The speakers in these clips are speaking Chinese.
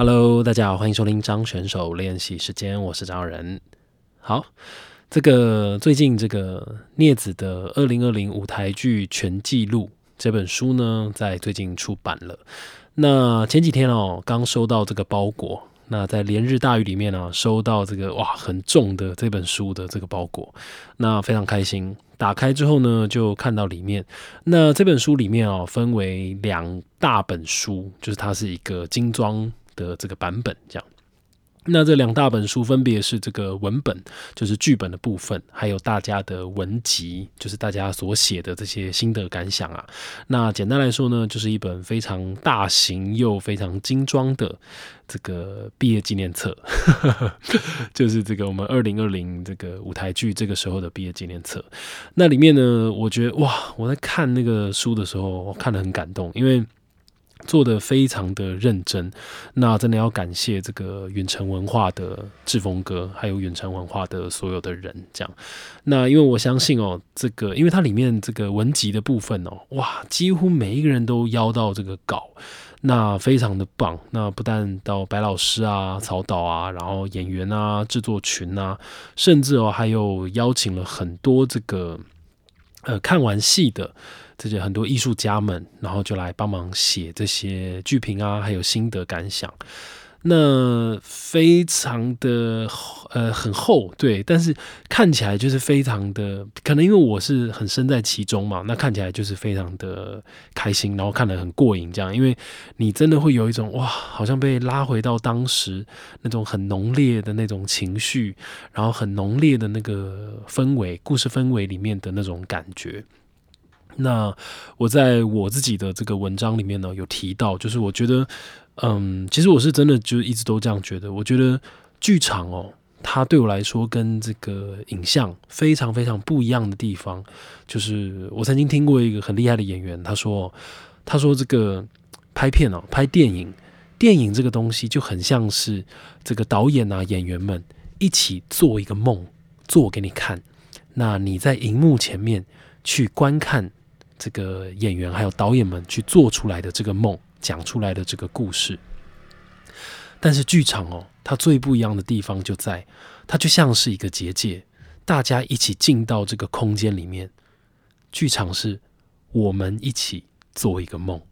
Hello，大家好，欢迎收听张选手练习时间，我是张仁。好，这个最近这个镊子的二零二零舞台剧全记录这本书呢，在最近出版了。那前几天哦，刚收到这个包裹。那在连日大雨里面呢，收到这个哇很重的这本书的这个包裹，那非常开心。打开之后呢，就看到里面。那这本书里面哦，分为两大本书，就是它是一个精装的这个版本，这样。那这两大本书分别是这个文本，就是剧本的部分，还有大家的文集，就是大家所写的这些心得感想啊。那简单来说呢，就是一本非常大型又非常精装的这个毕业纪念册，就是这个我们二零二零这个舞台剧这个时候的毕业纪念册。那里面呢，我觉得哇，我在看那个书的时候，我看得很感动，因为。做的非常的认真，那真的要感谢这个远程文化的志峰哥，还有远程文化的所有的人。这样，那因为我相信哦，这个因为它里面这个文集的部分哦，哇，几乎每一个人都邀到这个稿，那非常的棒。那不但到白老师啊、曹导啊，然后演员啊、制作群啊，甚至哦还有邀请了很多这个呃看完戏的。这些很多艺术家们，然后就来帮忙写这些剧评啊，还有心得感想。那非常的呃很厚，对，但是看起来就是非常的，可能因为我是很身在其中嘛，那看起来就是非常的开心，然后看得很过瘾，这样，因为你真的会有一种哇，好像被拉回到当时那种很浓烈的那种情绪，然后很浓烈的那个氛围，故事氛围里面的那种感觉。那我在我自己的这个文章里面呢，有提到，就是我觉得，嗯，其实我是真的就一直都这样觉得。我觉得剧场哦，它对我来说跟这个影像非常非常不一样的地方，就是我曾经听过一个很厉害的演员，他说，他说这个拍片哦，拍电影，电影这个东西就很像是这个导演啊，演员们一起做一个梦，做给你看，那你在荧幕前面去观看。这个演员还有导演们去做出来的这个梦，讲出来的这个故事，但是剧场哦，它最不一样的地方就在，它就像是一个结界，大家一起进到这个空间里面，剧场是我们一起做一个梦。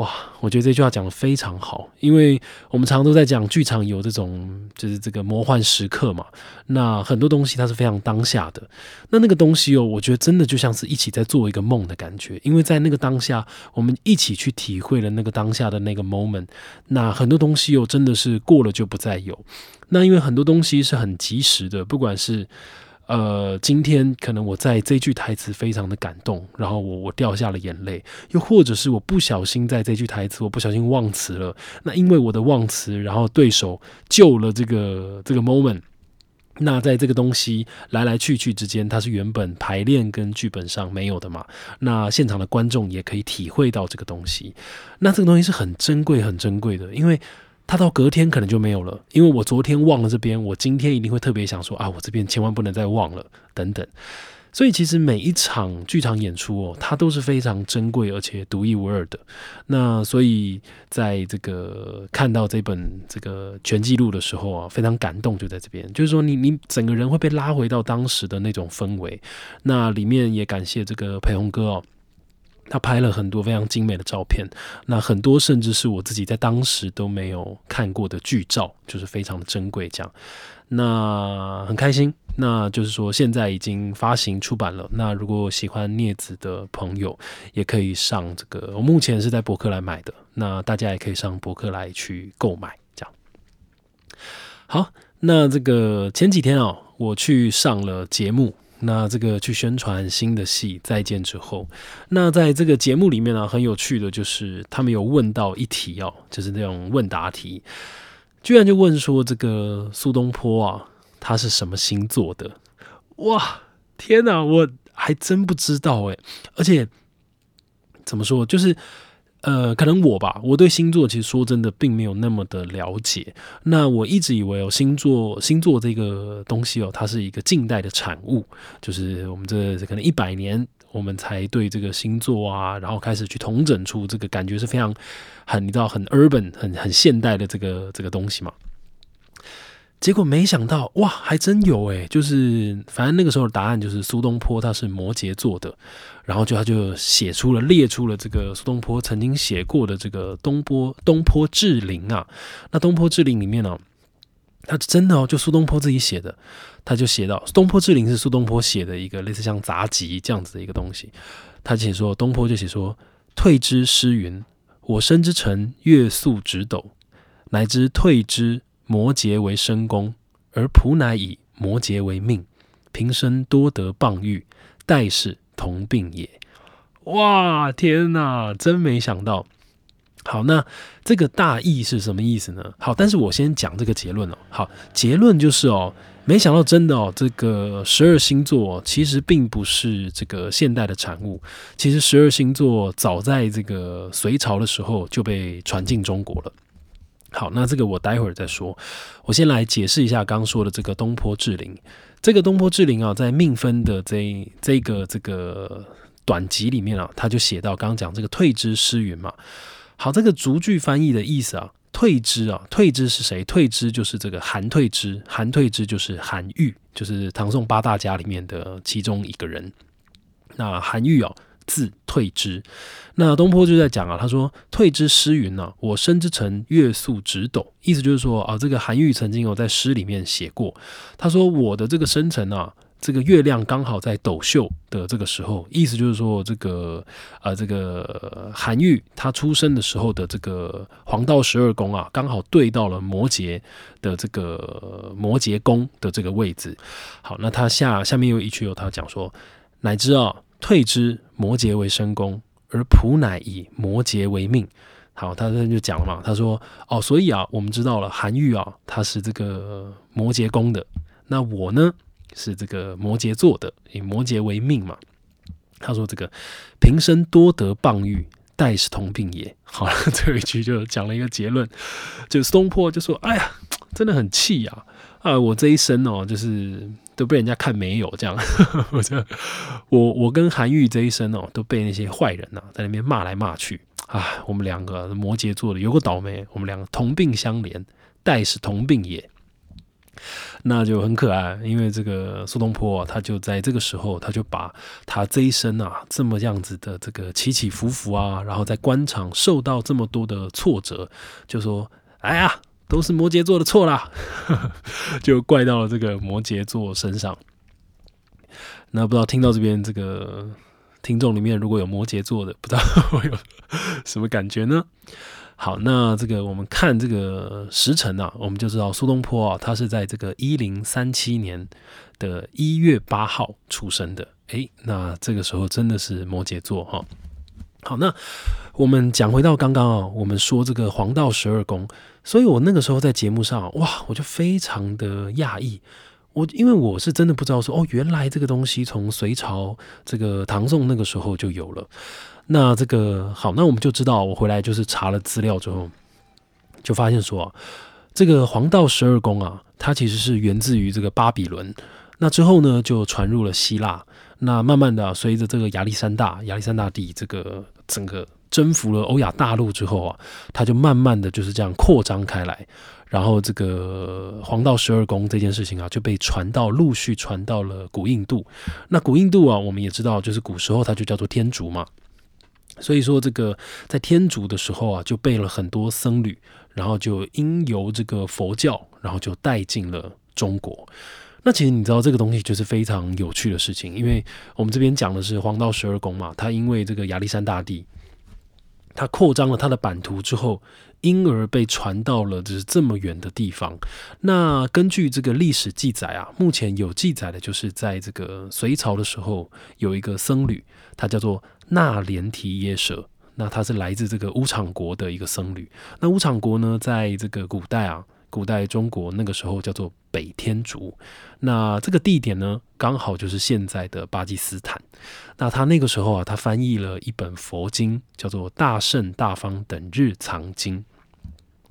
哇，我觉得这句话讲的非常好，因为我们常常都在讲剧场有这种就是这个魔幻时刻嘛。那很多东西它是非常当下的，那那个东西哦，我觉得真的就像是一起在做一个梦的感觉，因为在那个当下，我们一起去体会了那个当下的那个 moment。那很多东西又真的是过了就不再有。那因为很多东西是很及时的，不管是。呃，今天可能我在这句台词非常的感动，然后我我掉下了眼泪，又或者是我不小心在这句台词我不小心忘词了，那因为我的忘词，然后对手救了这个这个 moment，那在这个东西来来去去之间，它是原本排练跟剧本上没有的嘛，那现场的观众也可以体会到这个东西，那这个东西是很珍贵很珍贵的，因为。他到隔天可能就没有了，因为我昨天忘了这边，我今天一定会特别想说啊，我这边千万不能再忘了等等。所以其实每一场剧场演出哦，它都是非常珍贵而且独一无二的。那所以在这个看到这本这个全记录的时候啊，非常感动，就在这边，就是说你你整个人会被拉回到当时的那种氛围。那里面也感谢这个裴宏哥哦。他拍了很多非常精美的照片，那很多甚至是我自己在当时都没有看过的剧照，就是非常的珍贵。这样，那很开心。那就是说，现在已经发行出版了。那如果喜欢镊子的朋友，也可以上这个。我目前是在博客来买的，那大家也可以上博客来去购买。这样，好。那这个前几天哦，我去上了节目。那这个去宣传新的戏《再见》之后，那在这个节目里面呢，很有趣的就是他们有问到一题哦，就是那种问答题，居然就问说这个苏东坡啊，他是什么星座的？哇，天哪，我还真不知道诶。而且怎么说，就是。呃，可能我吧，我对星座其实说真的并没有那么的了解。那我一直以为哦，星座星座这个东西哦，它是一个近代的产物，就是我们这可能一百年我们才对这个星座啊，然后开始去统整出这个感觉是非常很你知道很 urban 很很现代的这个这个东西嘛。结果没想到，哇，还真有诶，就是反正那个时候的答案就是苏东坡他是摩羯座的，然后就他就写出了列出了这个苏东坡曾经写过的这个东坡东坡志林啊，那东坡志林里面呢，他真的哦，就苏东坡自己写的，他就写到东坡志林是苏东坡写的一个类似像杂集这样子的一个东西，他写说东坡就写说退之诗云，我生之辰月宿直斗，乃知退之。摩羯为身宫，而仆乃以摩羯为命。平生多得傍遇，代是同病也。哇，天哪，真没想到。好，那这个大意是什么意思呢？好，但是我先讲这个结论哦。好，结论就是哦，没想到真的哦，这个十二星座其实并不是这个现代的产物。其实十二星座早在这个隋朝的时候就被传进中国了。好，那这个我待会儿再说。我先来解释一下刚说的这个东坡志林。这个东坡志林啊，在命分的这这个这个短集里面啊，他就写到刚刚讲这个退之诗云嘛。好，这个逐句翻译的意思啊，退之啊，退之是谁？退之就是这个韩退之，韩退之就是韩愈，就是唐宋八大家里面的其中一个人。那韩愈啊。字退之，那东坡就在讲啊，他说退之诗云呢，我生之辰月宿直斗，意思就是说啊，这个韩愈曾经有在诗里面写过，他说我的这个生辰啊，这个月亮刚好在斗宿的这个时候，意思就是说这个啊，这个韩愈他出生的时候的这个黄道十二宫啊，刚好对到了摩羯的这个摩羯宫的这个位置。好，那他下下面有一句有他讲说，乃知啊。退之摩羯为身宫，而仆乃以摩羯为命。好，他这就讲了嘛，他说哦，所以啊，我们知道了韩愈啊，他是这个摩羯宫的，那我呢是这个摩羯座的，以摩羯为命嘛。他说这个平生多得傍遇，代是同病也。好了，最后一句就讲了一个结论，就东坡就说，哎呀，真的很气呀。啊，我这一生哦，就是都被人家看没有这样，我这我我跟韩愈这一生哦，都被那些坏人呐在那边骂来骂去啊。我们两个摩羯座的有个倒霉，我们两个同病相怜，代是同病也，那就很可爱。因为这个苏东坡，他就在这个时候，他就把他这一生啊这么样子的这个起起伏伏啊，然后在官场受到这么多的挫折，就说：“哎呀。”都是摩羯座的错啦，就怪到了这个摩羯座身上。那不知道听到这边这个听众里面如果有摩羯座的，不知道会有什么感觉呢？好，那这个我们看这个时辰啊，我们就知道苏东坡啊，他是在这个一零三七年的一月八号出生的。诶，那这个时候真的是摩羯座哈。好，那我们讲回到刚刚啊，我们说这个黄道十二宫。所以我那个时候在节目上，哇，我就非常的讶异，我因为我是真的不知道说，哦，原来这个东西从隋朝这个唐宋那个时候就有了。那这个好，那我们就知道，我回来就是查了资料之后，就发现说，这个黄道十二宫啊，它其实是源自于这个巴比伦，那之后呢就传入了希腊，那慢慢的随着这个亚历山大亚历山大帝这个整个。征服了欧亚大陆之后啊，他就慢慢的就是这样扩张开来，然后这个黄道十二宫这件事情啊，就被传到陆续传到了古印度。那古印度啊，我们也知道，就是古时候它就叫做天竺嘛。所以说这个在天竺的时候啊，就备了很多僧侣，然后就因由这个佛教，然后就带进了中国。那其实你知道这个东西就是非常有趣的事情，因为我们这边讲的是黄道十二宫嘛，它因为这个亚历山大帝。他扩张了他的版图之后，因而被传到了就是这么远的地方。那根据这个历史记载啊，目前有记载的就是在这个隋朝的时候，有一个僧侣，他叫做那连提耶舍。那他是来自这个乌场国的一个僧侣。那乌场国呢，在这个古代啊。古代中国那个时候叫做北天竺，那这个地点呢，刚好就是现在的巴基斯坦。那他那个时候啊，他翻译了一本佛经，叫做《大圣大方等日藏经》。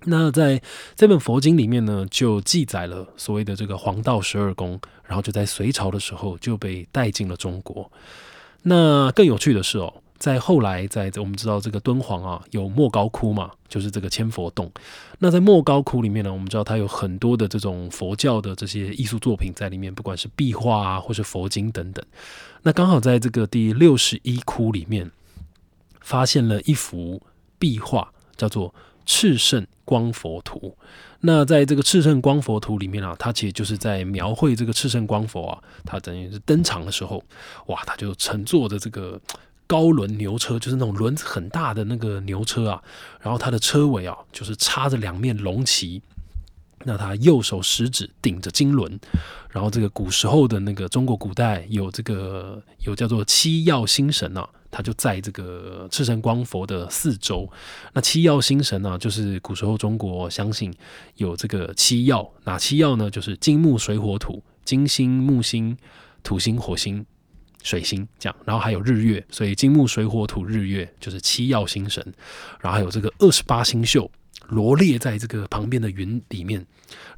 那在这本佛经里面呢，就记载了所谓的这个黄道十二宫，然后就在隋朝的时候就被带进了中国。那更有趣的是哦，在后来，在我们知道这个敦煌啊，有莫高窟嘛，就是这个千佛洞。那在莫高窟里面呢，我们知道它有很多的这种佛教的这些艺术作品在里面，不管是壁画啊，或是佛经等等。那刚好在这个第六十一窟里面，发现了一幅壁画，叫做《炽盛光佛图》。那在这个炽盛光佛图里面啊，它其实就是在描绘这个炽盛光佛啊，它等于是登场的时候，哇，他就乘坐着这个高轮牛车，就是那种轮子很大的那个牛车啊，然后它的车尾啊，就是插着两面龙旗，那他右手食指顶着金轮，然后这个古时候的那个中国古代有这个有叫做七曜星神啊。他就在这个赤神光佛的四周。那七曜星神呢，就是古时候中国相信有这个七曜，哪七曜呢？就是金木水火土，金星、木星、土星、火星、水星这样。然后还有日月，所以金木水火土日月就是七曜星神。然后还有这个二十八星宿罗列在这个旁边的云里面。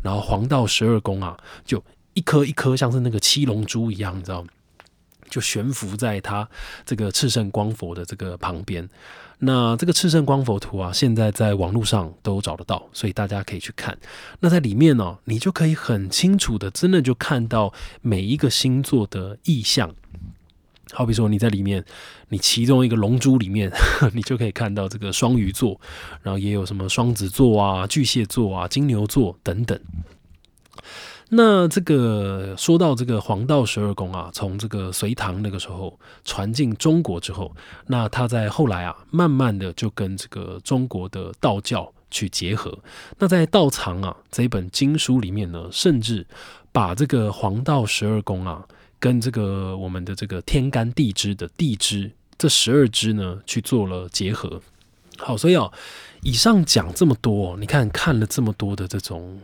然后黄道十二宫啊，就一颗一颗像是那个七龙珠一样，你知道吗？就悬浮在它这个赤圣光佛的这个旁边。那这个赤圣光佛图啊，现在在网络上都找得到，所以大家可以去看。那在里面呢，你就可以很清楚的，真的就看到每一个星座的意象。好比说你在里面，你其中一个龙珠里面，你就可以看到这个双鱼座，然后也有什么双子座啊、巨蟹座啊、金牛座等等。那这个说到这个黄道十二宫啊，从这个隋唐那个时候传进中国之后，那他在后来啊，慢慢的就跟这个中国的道教去结合。那在道藏啊这一本经书里面呢，甚至把这个黄道十二宫啊，跟这个我们的这个天干地支的地支这十二支呢，去做了结合。好，所以哦，以上讲这么多，你看看了这么多的这种。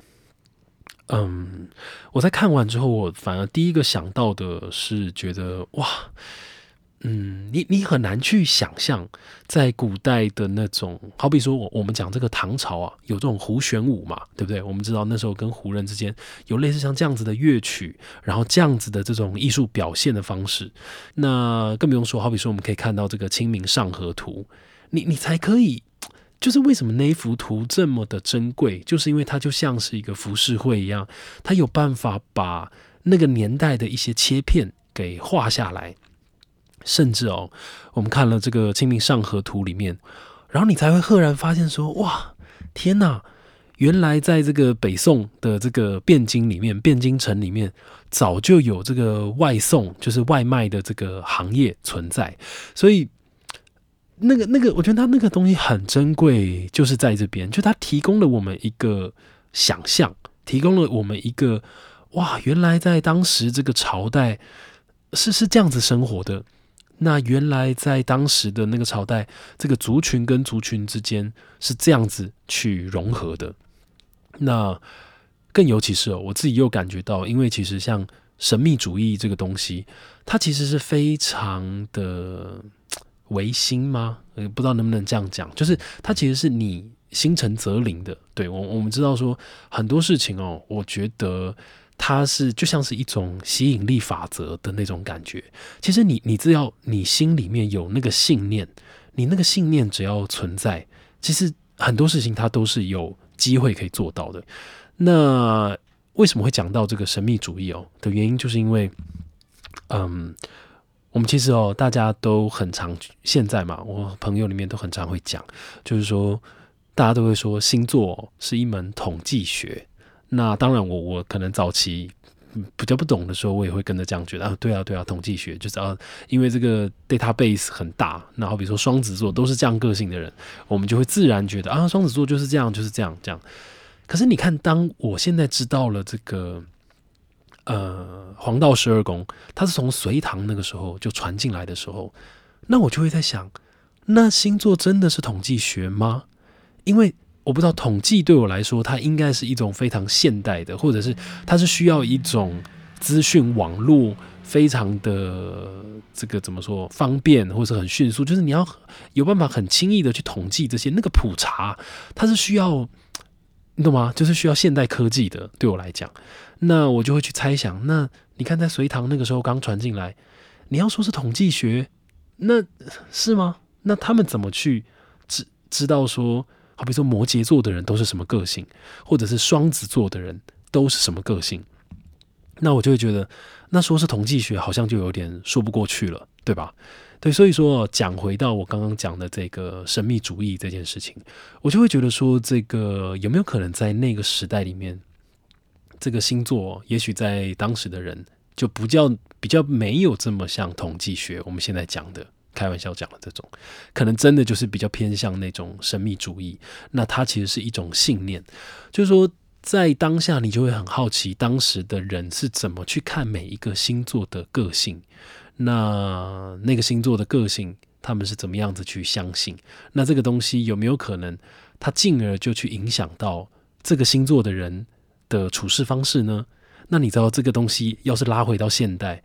嗯，我在看完之后，我反而第一个想到的是觉得哇，嗯，你你很难去想象，在古代的那种，好比说我我们讲这个唐朝啊，有这种胡旋舞嘛，对不对？我们知道那时候跟胡人之间有类似像这样子的乐曲，然后这样子的这种艺术表现的方式，那更不用说，好比说我们可以看到这个《清明上河图》，你你才可以。就是为什么那一幅图这么的珍贵，就是因为它就像是一个浮世绘一样，它有办法把那个年代的一些切片给画下来，甚至哦，我们看了这个《清明上河图》里面，然后你才会赫然发现说，哇，天哪，原来在这个北宋的这个汴京里面，汴京城里面早就有这个外送，就是外卖的这个行业存在，所以。那个那个，我觉得它那个东西很珍贵，就是在这边，就它提供了我们一个想象，提供了我们一个哇，原来在当时这个朝代是是这样子生活的。那原来在当时的那个朝代，这个族群跟族群之间是这样子去融合的。那更尤其是哦，我自己又感觉到，因为其实像神秘主义这个东西，它其实是非常的。唯心吗？呃，不知道能不能这样讲，就是它其实是你心诚则灵的。对我，我们知道说很多事情哦，我觉得它是就像是一种吸引力法则的那种感觉。其实你，你只要你心里面有那个信念，你那个信念只要存在，其实很多事情它都是有机会可以做到的。那为什么会讲到这个神秘主义哦的原因，就是因为，嗯。我们其实哦，大家都很常现在嘛，我朋友里面都很常会讲，就是说大家都会说星座是一门统计学。那当然，我我可能早期比较不懂的时候，我也会跟着这样觉得啊，对啊，对啊，统计学就是啊，因为这个 database 很大。那好比如说双子座都是这样个性的人，我们就会自然觉得啊，双子座就是这样，就是这样这样。可是你看，当我现在知道了这个。呃，黄道十二宫，它是从隋唐那个时候就传进来的时候，那我就会在想，那星座真的是统计学吗？因为我不知道统计对我来说，它应该是一种非常现代的，或者是它是需要一种资讯网络非常的这个怎么说方便，或者很迅速，就是你要有办法很轻易的去统计这些那个普查，它是需要你懂吗？就是需要现代科技的，对我来讲。那我就会去猜想，那你看在隋唐那个时候刚传进来，你要说是统计学，那是吗？那他们怎么去知知道说，好比说摩羯座的人都是什么个性，或者是双子座的人都是什么个性？那我就会觉得，那说是统计学，好像就有点说不过去了，对吧？对，所以说讲回到我刚刚讲的这个神秘主义这件事情，我就会觉得说，这个有没有可能在那个时代里面，这个星座也许在当时的人就不叫比较没有这么像统计学，我们现在讲的开玩笑讲的这种，可能真的就是比较偏向那种神秘主义。那它其实是一种信念，就是说在当下你就会很好奇，当时的人是怎么去看每一个星座的个性。那那个星座的个性，他们是怎么样子去相信？那这个东西有没有可能，它进而就去影响到这个星座的人的处事方式呢？那你知道这个东西要是拉回到现代，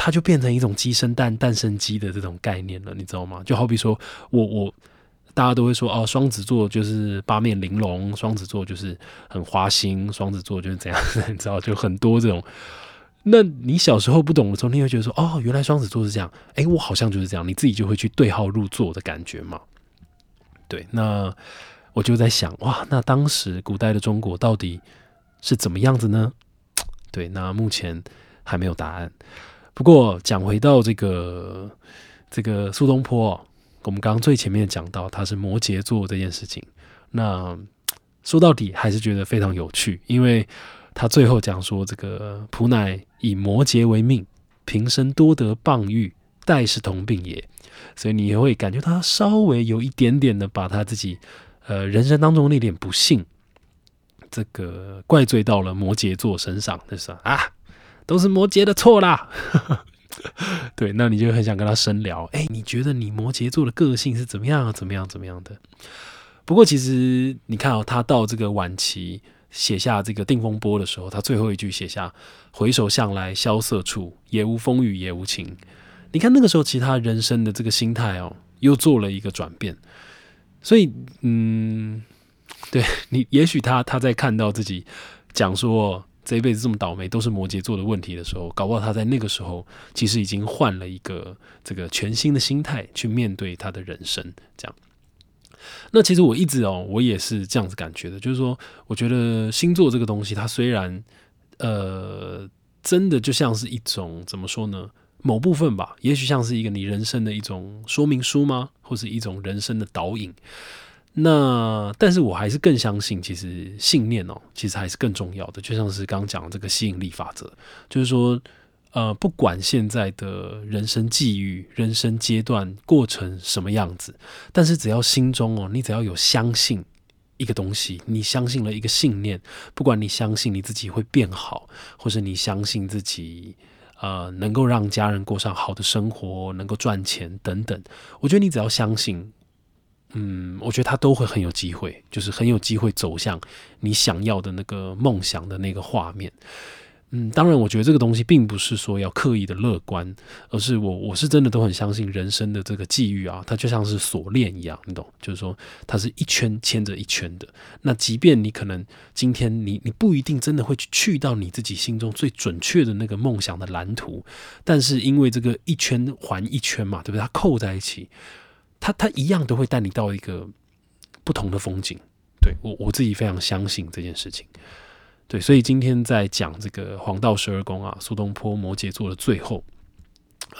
它就变成一种鸡生蛋，蛋生鸡的这种概念了，你知道吗？就好比说我我大家都会说哦，双子座就是八面玲珑，双子座就是很花心，双子座就是怎样，你知道就很多这种。那你小时候不懂的时候，你会觉得说：“哦，原来双子座是这样。”哎，我好像就是这样。你自己就会去对号入座的感觉嘛。对，那我就在想，哇，那当时古代的中国到底是怎么样子呢？对，那目前还没有答案。不过讲回到这个这个苏东坡，我们刚刚最前面讲到他是摩羯座这件事情，那说到底还是觉得非常有趣，因为。他最后讲说：“这个普乃以摩羯为命，平生多得傍遇，代是同病也。”所以你也会感觉他稍微有一点点的把他自己呃人生当中那点不幸，这个怪罪到了摩羯座身上，就是啊，都是摩羯的错啦。对，那你就很想跟他深聊。哎，你觉得你摩羯座的个性是怎么样？怎么样？怎么样的？不过其实你看哦，他到这个晚期。写下这个《定风波》的时候，他最后一句写下“回首向来萧瑟处，也无风雨也无晴”。你看那个时候，其他人生的这个心态哦，又做了一个转变。所以，嗯，对你，也许他他在看到自己讲说这一辈子这么倒霉都是摩羯座的问题的时候，搞不好他在那个时候其实已经换了一个这个全新的心态去面对他的人生，这样。那其实我一直哦，我也是这样子感觉的，就是说，我觉得星座这个东西，它虽然呃，真的就像是一种怎么说呢？某部分吧，也许像是一个你人生的一种说明书吗？或是一种人生的导引？那但是我还是更相信，其实信念哦，其实还是更重要的。就像是刚刚讲的这个吸引力法则，就是说。呃，不管现在的人生际遇、人生阶段过程什么样子，但是只要心中哦，你只要有相信一个东西，你相信了一个信念，不管你相信你自己会变好，或者你相信自己呃能够让家人过上好的生活，能够赚钱等等，我觉得你只要相信，嗯，我觉得他都会很有机会，就是很有机会走向你想要的那个梦想的那个画面。嗯，当然，我觉得这个东西并不是说要刻意的乐观，而是我我是真的都很相信人生的这个际遇啊，它就像是锁链一样，你懂？就是说它是一圈牵着一圈的。那即便你可能今天你你不一定真的会去去到你自己心中最准确的那个梦想的蓝图，但是因为这个一圈环一圈嘛，对不对？它扣在一起，它它一样都会带你到一个不同的风景。对我我自己非常相信这件事情。对，所以今天在讲这个黄道十二宫啊，苏东坡摩羯座的最后，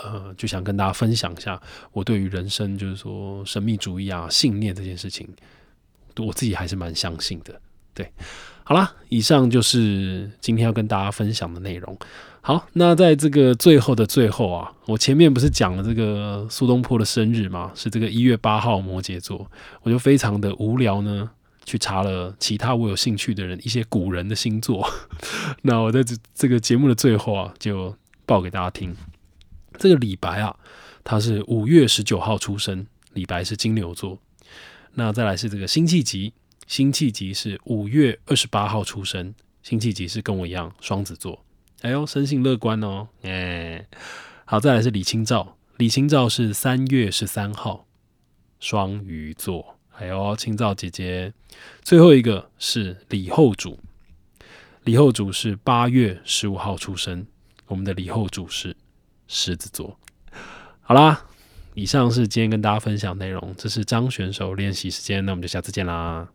呃，就想跟大家分享一下我对于人生，就是说神秘主义啊、信念这件事情，我自己还是蛮相信的。对，好啦，以上就是今天要跟大家分享的内容。好，那在这个最后的最后啊，我前面不是讲了这个苏东坡的生日吗？是这个一月八号，摩羯座，我就非常的无聊呢。去查了其他我有兴趣的人一些古人的星座，那我在这这个节目的最后啊，就报给大家听。这个李白啊，他是五月十九号出生，李白是金牛座。那再来是这个辛弃疾，辛弃疾是五月二十八号出生，辛弃疾是跟我一样双子座。哎呦，生性乐观哦，哎，好，再来是李清照，李清照是三月十三号，双鱼座。还有青照姐姐，最后一个是李后主。李后主是八月十五号出生，我们的李后主是狮子座。好啦，以上是今天跟大家分享内容，这是张选手练习时间，那我们就下次见啦。